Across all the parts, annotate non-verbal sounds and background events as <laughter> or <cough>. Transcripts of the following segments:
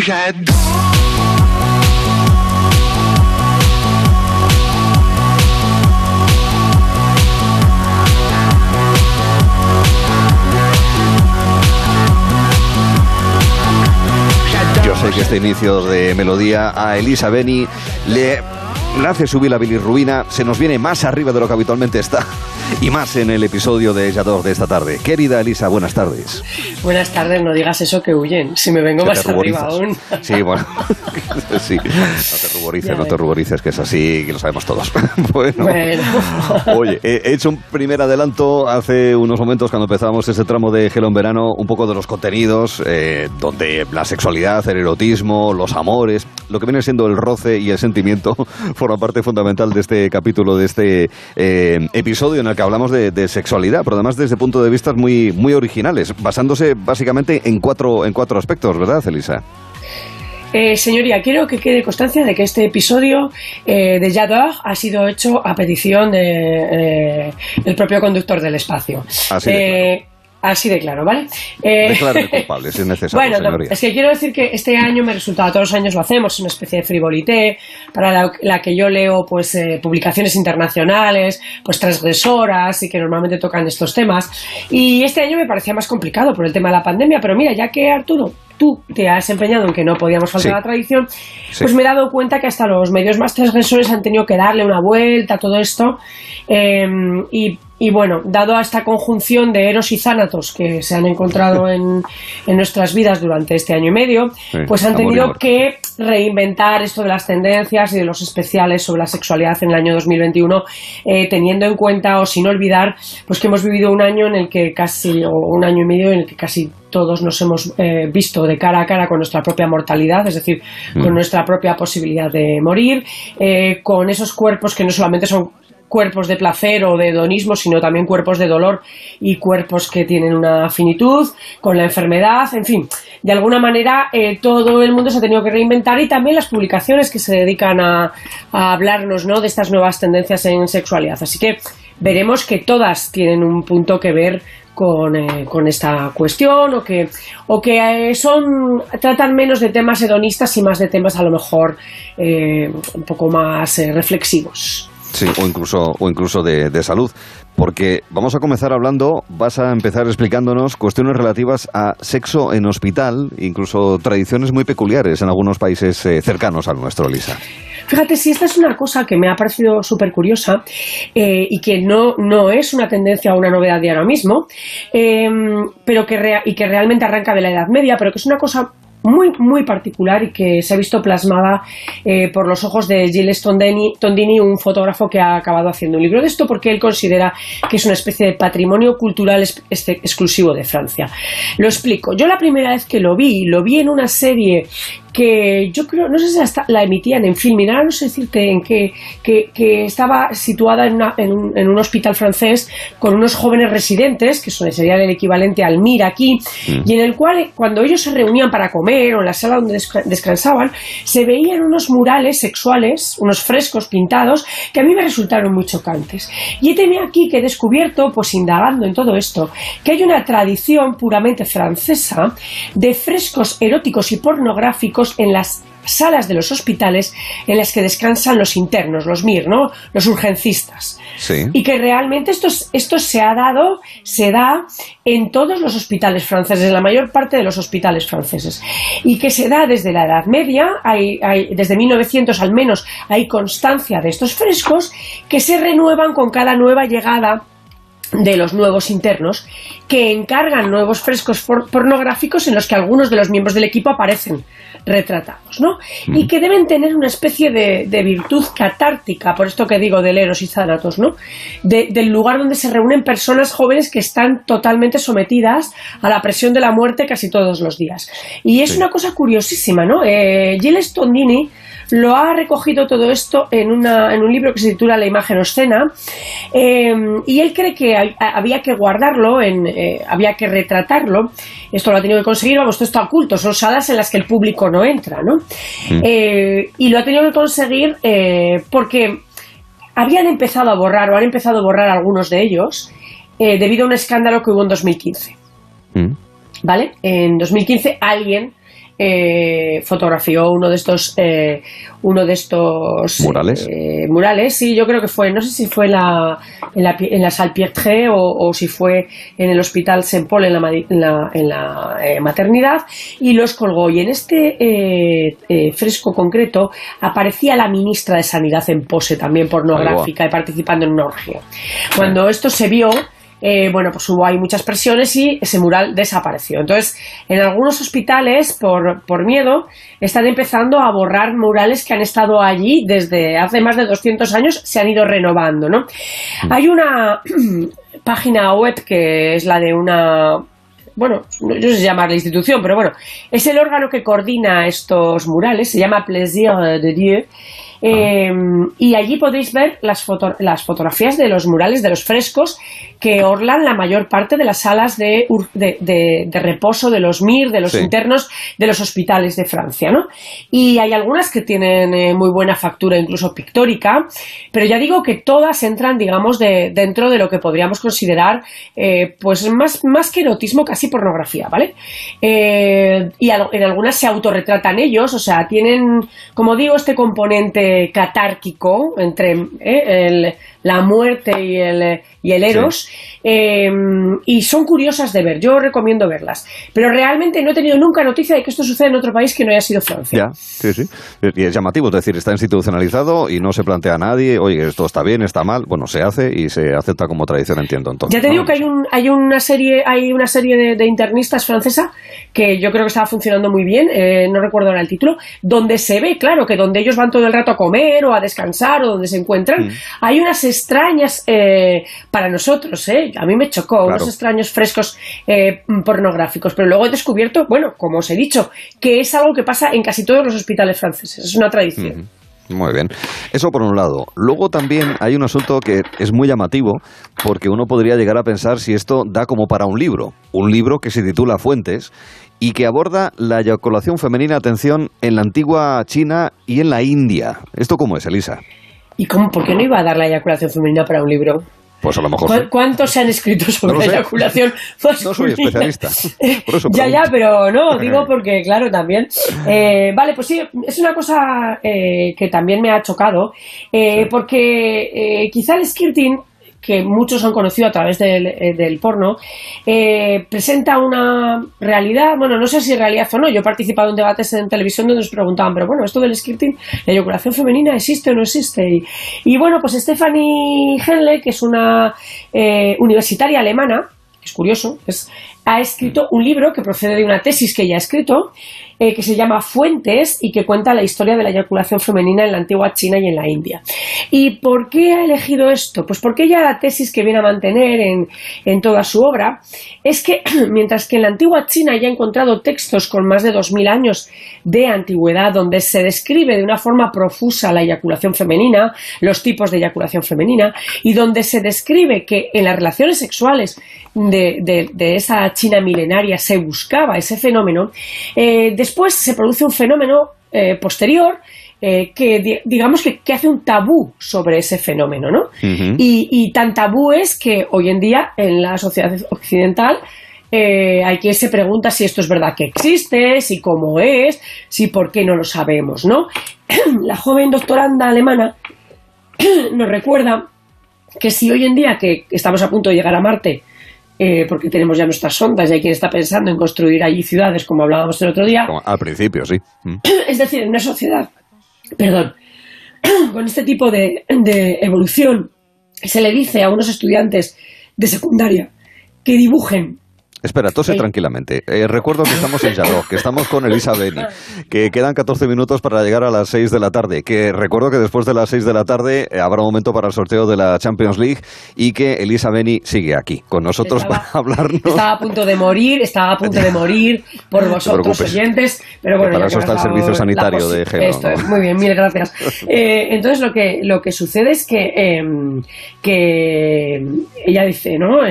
Yo sé que este inicio de melodía a Elisa Beni le, hace subir la bilirrubina, se nos viene más arriba de lo que habitualmente está y más en el episodio de Yador de esta tarde. Querida Elisa, buenas tardes. Buenas tardes, no digas eso que huyen, si me vengo más arriba aún. Sí, bueno, <laughs> sí, no te ruborices, no te ruborices, que es así, que lo sabemos todos. <laughs> bueno, <laughs> oye, he hecho un primer adelanto hace unos momentos cuando empezábamos ese tramo de Gelo en Verano, un poco de los contenidos, eh, donde la sexualidad, el erotismo, los amores, lo que viene siendo el roce y el sentimiento, forma parte fundamental de este capítulo, de este eh, episodio en el que hablamos de, sexualidad, pero además desde puntos de vista muy, muy originales, basándose básicamente en cuatro, en cuatro aspectos, ¿verdad, Elisa? Eh, señoría, quiero que quede constancia de que este episodio eh, de Yador ha sido hecho a petición del de, el propio conductor del espacio. Así Así de claro, ¿vale? Eh, <laughs> culpable, si es necesario. Bueno, es que quiero decir que este año me resulta, todos los años lo hacemos, es una especie de frivolité, para la, que yo leo pues eh, publicaciones internacionales, pues transgresoras y que normalmente tocan estos temas. Y este año me parecía más complicado por el tema de la pandemia, pero mira, ya que Arturo tú te has empeñado en que no podíamos faltar a la tradición, pues me he dado cuenta que hasta los medios más transgresores han tenido que darle una vuelta a todo esto. Em, y y bueno, dado a esta conjunción de eros y zánatos que se han encontrado en, en nuestras vidas durante este año y medio, pues han tenido que reinventar esto de las tendencias y de los especiales sobre la sexualidad en el año 2021, eh, teniendo en cuenta o sin olvidar pues que hemos vivido un año en el que casi, o un año y medio en el que casi todos nos hemos eh, visto de cara a cara con nuestra propia mortalidad, es decir, con mm. nuestra propia posibilidad de morir, eh, con esos cuerpos que no solamente son cuerpos de placer o de hedonismo, sino también cuerpos de dolor y cuerpos que tienen una finitud con la enfermedad, en fin, de alguna manera eh, todo el mundo se ha tenido que reinventar y también las publicaciones que se dedican a, hablarnos ¿no? de estas nuevas tendencias en sexualidad. Así que veremos que todas tienen un punto que ver con, eh, esta cuestión o que, o que eh, son, tratan menos de temas hedonistas y más de temas a lo mejor un poco más reflexivos. Sí, o incluso, o incluso de, de, salud. Porque vamos a comenzar hablando, vas a empezar explicándonos cuestiones relativas a sexo en hospital, incluso tradiciones muy peculiares en algunos países eh, cercanos al nuestro, Lisa. Fíjate, si esta es una cosa que me ha parecido súper curiosa eh, y que no, no es una tendencia o una novedad de ahora mismo, eh, pero que y que realmente arranca de la Edad Media, pero que es una cosa muy, muy particular y que se ha visto plasmada eh, por los ojos de Gilles Tondini, un fotógrafo que ha acabado haciendo un libro de esto porque él considera que es una especie de patrimonio cultural este, exclusivo de Francia. Lo explico. Yo la primera vez que lo vi, lo vi en una serie que yo creo, no sé si hasta la emitían en film, nada, no sé decirte en qué, que, estaba situada en, en, un, en, un, hospital francés con unos jóvenes residentes, que sería el equivalente al MIR aquí, mm. y en el cual cuando ellos se reunían para comer o en la sala donde descansaban, se veían unos murales sexuales, unos frescos pintados, que a mí me resultaron muy chocantes. Y he tenido aquí que he descubierto, pues indagando en todo esto, que hay una tradición puramente francesa de frescos eróticos y pornográficos en las salas de los hospitales en las que descansan los internos, los MIR, ¿no? Los urgencistas. Y que realmente esto, esto se ha dado, se da en todos los hospitales franceses, en la mayor parte de los hospitales franceses. Y que se da desde la Edad Media, hay, desde 1900 al menos hay constancia de estos frescos que se renuevan con cada nueva llegada de los nuevos internos que encargan nuevos frescos pornográficos en los que algunos de los miembros del equipo aparecen retratados, ¿no? Y que deben tener una especie de, virtud catártica, por esto que digo de Leros y Zánatos, ¿no? del lugar donde se reúnen personas jóvenes que están totalmente sometidas a la presión de la muerte casi todos los días. Y es una cosa curiosísima, ¿no? Eh, Gilles Tondini lo ha recogido todo esto en, una, en un libro que se titula La imagen obscena eh, y él cree que había que guardarlo, en, eh, había que retratarlo. Esto lo ha tenido que conseguir, vamos, todo está oculto, son salas en las que el público no entra, ¿no? Mm. Eh, y lo ha tenido que conseguir porque habían empezado a borrar o han empezado a borrar algunos de ellos debido a un escándalo que hubo en 2015. Mm. ¿Vale? En 2015 alguien eh, fotografió uno de estos eh, uno de estos murales. eh, murales sí yo creo que fue no sé si fue la, en la en la Salpêtrière o, o si fue en el hospital Saint Paul en la en la, en la maternidad y los colgó. Y en este fresco concreto aparecía la ministra de sanidad en pose también pornográfica y participando en una orgía. Cuando esto se vio eh, bueno, pues hubo ahí muchas presiones y ese mural desapareció. Entonces, en algunos hospitales, por, por miedo, están empezando a borrar murales que han estado allí desde hace más de 200 años, se han ido renovando, ¿no? Mm. Hay una <clears throat> página web que es la de una bueno, no sé si llama la institución, pero bueno, es el órgano que coordina estos murales, se llama Plaisir de Dieu, eh, y allí podéis ver las, las fotografías de los murales, de los frescos que orlan la mayor parte de las salas de, de, reposo de los MIR, de los internos de los hospitales de Francia. ¿no? Y hay algunas que tienen eh, muy buena factura, incluso pictórica, pero ya digo que todas entran, digamos, de, dentro de lo que podríamos considerar eh, pues más, más que erotismo, casi pornografía. ¿vale? y en algunas se autorretratan ellos, o sea, tienen, como digo, este componente catárquico entre eh, la muerte y el, y el Eros, em, y son curiosas de ver. Yo recomiendo verlas. Pero realmente no he tenido nunca noticia de que esto suceda en otro país que no haya sido Francia. Ya, sí, sí. Y es llamativo, es decir, está institucionalizado y no se plantea a nadie, oye, esto está bien, está mal. Bueno, se hace y se acepta como tradición, entiendo. Entonces, ya te digo que hay, un, hay una serie, hay una serie de, internistas francesa que yo creo que estaba funcionando muy bien, eh, no recuerdo ahora el título, donde se ve, claro, que donde ellos van todo el rato a comer o a descansar o donde se encuentran, mm. hay unas extrañas eh, para nosotros, ¿eh? A mí me chocó, unos extraños frescos eh, pornográficos, pero luego he descubierto, bueno, como os he dicho, que es algo que pasa en casi todos los hospitales franceses, es una tradición. Muy bien. Eso por un lado. Luego también hay un asunto que es muy llamativo porque uno podría llegar a pensar si esto da como para un libro. Un libro que se titula Fuentes y que aborda la eyaculación femenina, atención, en la antigua China y en la India. ¿Esto cómo es, Elisa? ¿Y cómo, por qué no iba a dar la eyaculación femenina para un libro? Pues a lo mejor. ¿Cuántos se han escrito sobre la eyaculación No soy especialista. <laughs> ya, ya, pero no, <laughs> digo porque, claro, también. Eh, vale, pues sí, es una cosa eh, que también me ha chocado, eh, porque quizá el skirting que muchos han conocido a través del, eh, porno, eh, presenta una realidad, bueno, no sé si realidad o no, yo he participado en debates en televisión donde nos preguntaban, pero bueno, esto del scripting, la eyaculación femenina existe o no existe. Y, bueno, pues Stephanie Henle, que es una eh, universitaria alemana, es curioso, ha escrito un libro que procede de una tesis que ella ha escrito, eh, que se llama Fuentes y que cuenta la historia de la eyaculación femenina en la antigua China y en la India. ¿Y por qué ha elegido esto? Pues porque ella la tesis que viene a mantener en, en toda su obra es que <clears throat> mientras que en la antigua China ya ha encontrado textos con más de 2.000 años de antigüedad donde se describe de una forma profusa la eyaculación femenina, los tipos de eyaculación femenina y donde se describe que en las relaciones sexuales de, de, esa China milenaria se buscaba ese fenómeno, eh, después se produce un fenómeno eh, posterior eh, que digamos que, hace un tabú sobre ese fenómeno, ¿no? y, tan tabú es que hoy en día en la sociedad occidental hay quien se pregunta si esto es verdad que existe, si cómo es, si por qué no lo sabemos, ¿no? <clears throat> la joven doctoranda alemana <clears throat> nos recuerda que si hoy en día que estamos a punto de llegar a Marte eh, porque tenemos ya nuestras sondas y hay quien está pensando en construir allí ciudades, como hablábamos el otro día. al principio, sí. Mm. <clears throat> Es decir, en una sociedad, perdón, <clears throat> con este tipo de, de evolución, se le dice a unos estudiantes de secundaria que dibujen Espera, tose tranquilamente. Eh, recuerdo que estamos en Jarro, que estamos con Elisa Beni, que quedan 14 minutos para llegar a las 6 de la tarde, que recuerdo que después de las 6 de la tarde eh, habrá un momento para el sorteo de la Champions League y que Elisa Beni sigue aquí con nosotros para hablarnos. Estaba a punto de morir, estaba a punto de morir por vosotros oyentes, pero bueno, para eso está el servicio sanitario de Gelo. Esto es, muy bien, mil gracias. Eh, entonces lo que, lo que sucede es que, que ella dice, ¿no?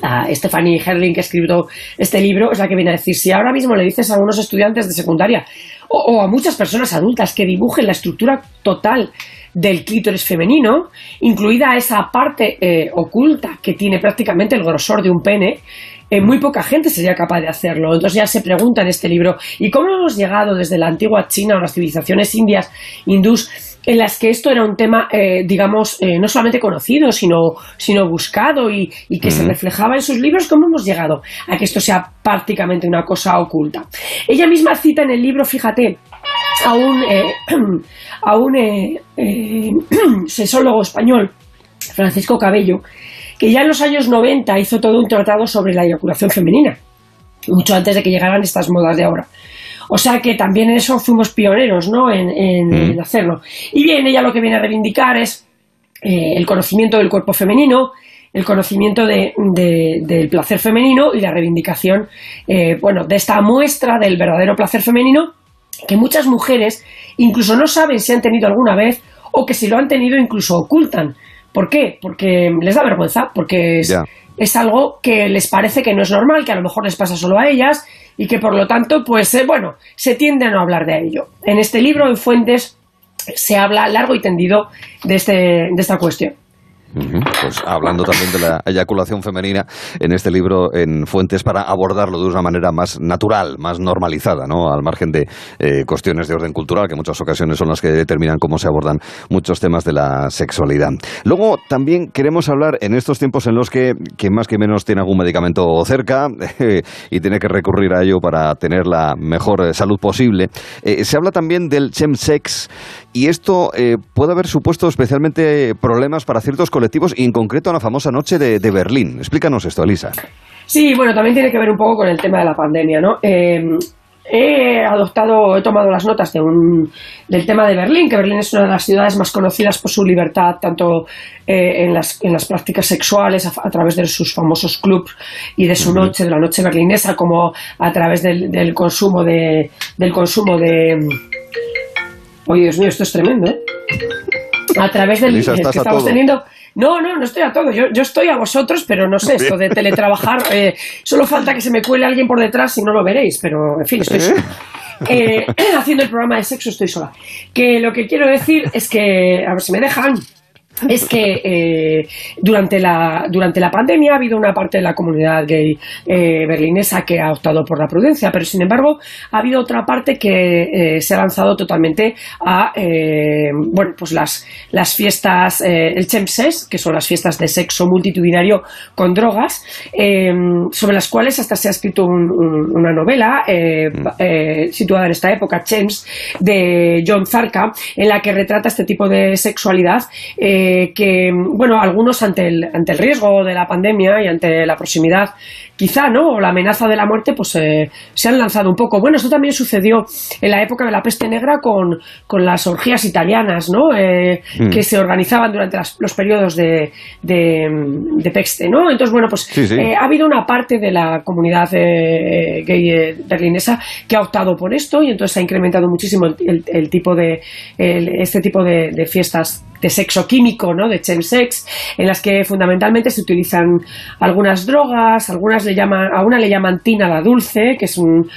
La Stephanie Herling, que escribió este libro, es la que viene a decir, si ahora mismo le dices a algunos estudiantes de secundaria o, a muchas personas adultas que dibujen la estructura total del clítoris femenino, incluida esa parte eh, oculta que tiene prácticamente el grosor de un pene, muy poca gente sería capaz de hacerlo. Entonces ya se pregunta en este libro, ¿y cómo hemos llegado desde la antigua China o las civilizaciones indias, hindús, en las que esto era un tema, eh, digamos, eh, no solamente conocido, sino, sino buscado y, que se reflejaba en sus libros, ¿cómo hemos llegado a que esto sea prácticamente una cosa oculta? Ella misma cita en el libro, fíjate, a un, eh, <clears throat> a un <clears throat> sesólogo español, Francisco Cabello, que ya en los años 90 hizo todo un tratado sobre la eyaculación femenina, mucho antes de que llegaran estas modas de ahora. O sea que también en eso fuimos pioneros, ¿no? En, mm. hacerlo. Y bien, ella lo que viene a reivindicar es eh, el conocimiento del cuerpo femenino, el conocimiento del placer femenino y la reivindicación, eh, bueno, de esta muestra del verdadero placer femenino que muchas mujeres incluso no saben si han tenido alguna vez o que si lo han tenido incluso ocultan. ¿Por qué? Porque les da vergüenza, porque es, es algo que les parece que no es normal, que a lo mejor les pasa solo a ellas y que por lo tanto, pues eh, bueno, se tiende a no hablar de ello. En este libro, en Fuentes, se habla largo y tendido de, este, de esta cuestión. Pues hablando también de la eyaculación femenina en este libro en Fuentes para abordarlo de una manera más natural, más normalizada, ¿no? Al margen de eh, cuestiones de orden cultural que en muchas ocasiones son las que determinan cómo se abordan muchos temas de la sexualidad. Luego también queremos hablar en estos tiempos en los que quien más que menos tiene algún medicamento cerca <laughs> y tiene que recurrir a ello para tener la mejor eh, salud posible. Eh, se habla también del chemsex y esto puede haber supuesto especialmente problemas para ciertos colectivos y en concreto a la famosa noche de, Berlín. Explícanos esto, Elisa. Sí, bueno, también tiene que ver un poco con el tema de la pandemia, ¿no? Eh, he adoptado, he tomado las notas de un, del tema de Berlín, que Berlín es una de las ciudades más conocidas por su libertad, tanto eh, en, las, en las prácticas sexuales, a, través de sus famosos clubs y de su noche, de la noche berlinesa, como a través del, del consumo de, del consumo de... Oye, Dios mío, esto es tremendo, ¿eh? A través del que estamos teniendo no, no, no estoy a todo. Yo, yo estoy a vosotros, pero no sé, esto de teletrabajar. <laughs> Eh, solo falta que se me cuele alguien por detrás y no lo veréis, pero en fin, estoy sola. Eh, <clears throat> haciendo el programa de sexo estoy sola. Que lo que quiero decir es que, a ver si me dejan es que eh, durante, la, durante la pandemia ha habido una parte de la comunidad gay eh, berlinesa que ha optado por la prudencia, pero sin embargo ha habido otra parte que eh, se ha lanzado totalmente a bueno, pues las, las fiestas, el Chemses, que son las fiestas de sexo multitudinario con drogas, sobre las cuales hasta se ha escrito una novela mm. situada en esta época, Chems, de John Zarka, en la que retrata este tipo de sexualidad. Eh, que, bueno, algunos ante el, ante el riesgo de la pandemia y ante la proximidad quizá, ¿no? O la amenaza de la muerte, pues eh, se han lanzado un poco. Bueno, esto también sucedió en la época de la peste negra con, las orgías italianas, ¿no? Eh, mm. Que se organizaban durante los periodos de, de, peste, ¿no? Entonces, bueno, pues ha habido una parte de la comunidad gay berlinesa que ha optado por esto y entonces ha incrementado muchísimo el, tipo de, este tipo de fiestas de sexo químico, ¿no? de chemsex, en las que fundamentalmente se utilizan algunas drogas, algunas le llaman, a una le llaman tina la dulce, que es un,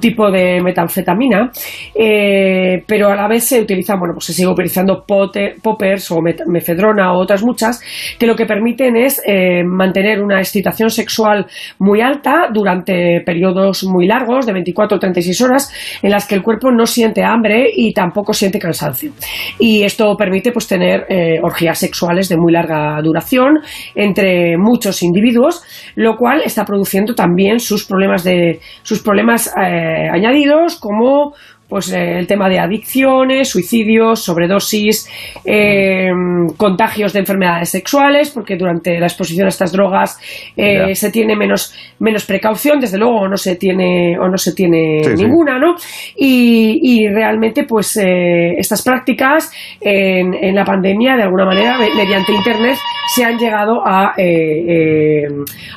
tipo de metanfetamina, eh, pero a la vez se utilizan, bueno, pues se sigue utilizando poppers o mefedrona o otras muchas, que lo que permiten es eh, mantener una excitación sexual muy alta durante periodos muy largos, de 24 o 36 horas, en las que el cuerpo no siente hambre y tampoco siente cansancio. Y esto permite pues tener eh, orgías sexuales de muy larga duración entre muchos individuos, lo cual está produciendo también sus problemas de sus problemas eh, añadidos como pues eh, el tema de adicciones, suicidios, sobredosis, eh, contagios de enfermedades sexuales, porque durante la exposición a estas drogas eh, se tiene menos, menos precaución, desde luego o no se tiene o no se tiene ninguna, ¿no? Y, y, realmente, pues estas prácticas en, en, la pandemia, de alguna manera, mediante internet, se han llegado a,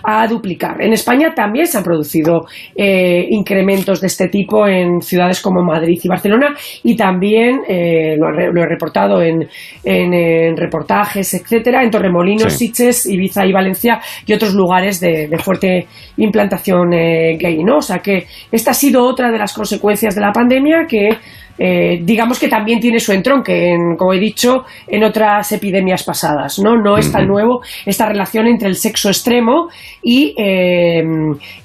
a duplicar. En España también se han producido incrementos de este tipo en ciudades como Madrid Madrid y Barcelona, y también eh, lo, he reportado en, en, reportajes, etcétera, en Torremolinos, Sitges, Ibiza y Valencia y otros lugares de, fuerte implantación eh, gay, ¿no? O sea que esta ha sido otra de las consecuencias de la pandemia que eh, digamos que también tiene su entronque, en, como he dicho, en otras epidemias pasadas. No, no es tan nuevo esta relación entre el sexo extremo y eh,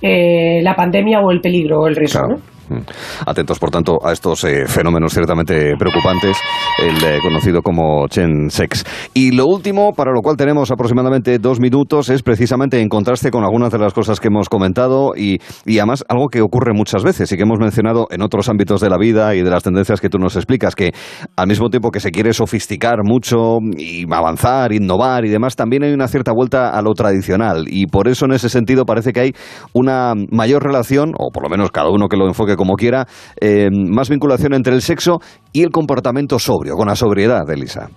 eh, la pandemia o el peligro o el riesgo. ¿no? Mm. Atentos, por tanto, a estos eh, fenómenos ciertamente preocupantes, el eh, conocido como Chen Sex. Y lo último, para lo cual tenemos aproximadamente dos minutos, es precisamente en contraste con algunas de las cosas que hemos comentado y, y además algo que ocurre muchas veces y que hemos mencionado en otros ámbitos de la vida y de las tendencias que tú nos explicas, que al mismo tiempo que se quiere sofisticar mucho y avanzar, innovar y demás, también hay una cierta vuelta a lo tradicional y por eso en ese sentido parece que hay una mayor relación, o por lo menos cada uno que lo enfoque como quiera, eh, más vinculación entre el sexo y el comportamiento sobrio, con la sobriedad, Elisa.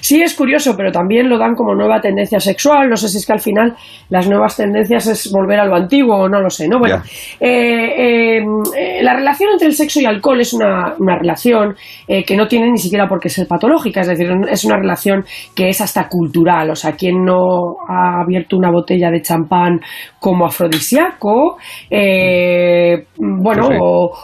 Sí, es curioso, pero también lo dan como nueva tendencia sexual. No sé si es que al final las nuevas tendencias es volver a lo antiguo o no lo sé, ¿no? Bueno, eh, eh, la relación entre el sexo y alcohol es una, relación eh, que no tiene ni siquiera por qué ser patológica, es decir, es una relación que es hasta cultural. O sea, quien no ha abierto una botella de champán como afrodisíaco, bueno,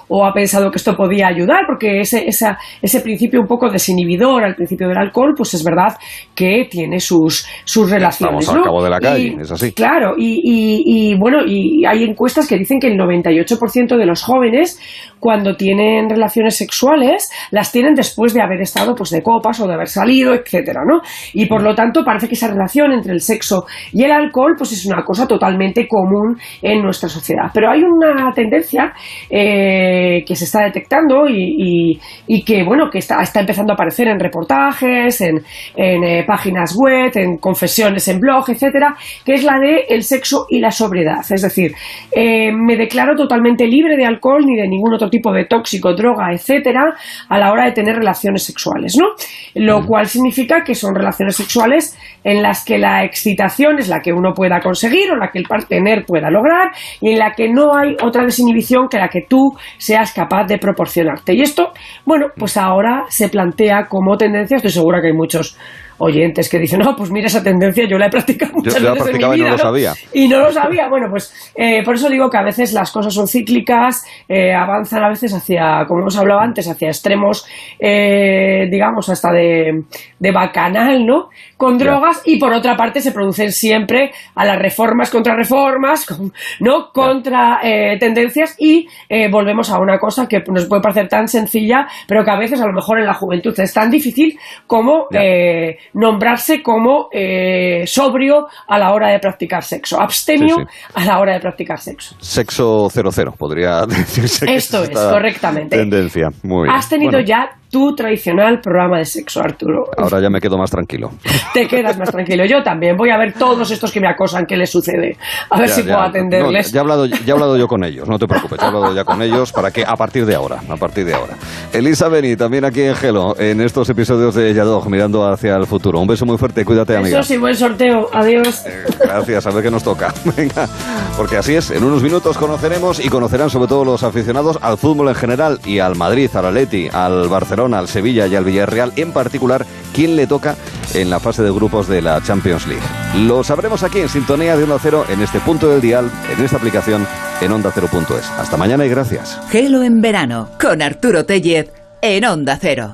o, ha pensado que esto podía ayudar, porque ese, ese principio un poco desinhibidor al principio del alcohol, pues es verdad que tiene sus, sus relaciones. Estamos al cabo de la calle, es así. Claro, y, y, bueno, y hay encuestas que dicen que el 98% de los jóvenes, cuando tienen relaciones sexuales, las tienen después de haber estado pues de copas o de haber salido, etcétera, ¿no? Y por lo tanto, parece que esa relación entre el sexo y el alcohol, pues es una cosa totalmente común en nuestra sociedad. Pero hay una tendencia eh, que se está detectando y, y, que, bueno, que está, está empezando a aparecer en reportajes, en, eh, páginas web, en confesiones en blog, etcétera, que es la de el sexo y la sobriedad. Es decir, eh, me declaro totalmente libre de alcohol ni de ningún otro tipo de tóxico, droga, etcétera, a la hora de tener relaciones sexuales, ¿no? Lo cual significa que son relaciones sexuales en las que la excitación es la que uno pueda conseguir o la que el partener pueda lograr y en la que no hay otra desinhibición que la que tú seas capaz de proporcionarte. Y esto, bueno, pues ahora se plantea como tendencia, estoy segura que hay muchos oyentes que dicen, no, pues mira esa tendencia, yo la he practicado muchas yo, veces en mi vida, y no, lo sabía. Y no lo sabía. Bueno, pues eh, por eso digo que a veces las cosas son cíclicas, eh, avanzan a veces hacia, como hemos hablado antes, hacia extremos, eh, digamos, hasta de, de bacanal, ¿no? Con drogas y por otra parte se producen siempre a las reformas contra reformas, ¿no? Contra tendencias y volvemos a una cosa que nos puede parecer tan sencilla, pero que a veces a lo mejor en la juventud es tan difícil como nombrarse como eh, sobrio a la hora de practicar sexo, abstemio a la hora de practicar sexo. Sexo 00, podría <laughs> decirse. Esto es, correctamente. Tendencia, muy Has tenido ya tu tradicional programa de sexo, Arturo. Ahora ya me quedo más tranquilo. Te quedas más tranquilo. Yo también. Voy a ver todos estos que me acosan, qué les sucede. A ver si puedo atenderles. ya, he hablado, ya he hablado yo con ellos, no te preocupes. Ya he hablado ya con ellos para que a partir de ahora, a partir de ahora. Elisa Beni, también aquí en Gelo, en estos episodios de Yadog, mirando hacia el futuro. Un beso muy fuerte, cuídate, amiga. Eso sí, buen sorteo. Adiós. Eh, gracias, a ver qué nos toca. <laughs> Venga, porque así es. En unos minutos conoceremos y conocerán sobre todo los aficionados al fútbol en general y al Madrid, al Atleti, al Barcelona, al Sevilla y al Villarreal, en particular, quién le toca en la fase de grupos de la Champions League. Lo sabremos aquí en Sintonía de Onda Cero, en este punto del dial, en esta aplicación, en onda Cero.es. Hasta mañana y gracias. Gelo en verano, con Arturo Tellez, en Onda Cero.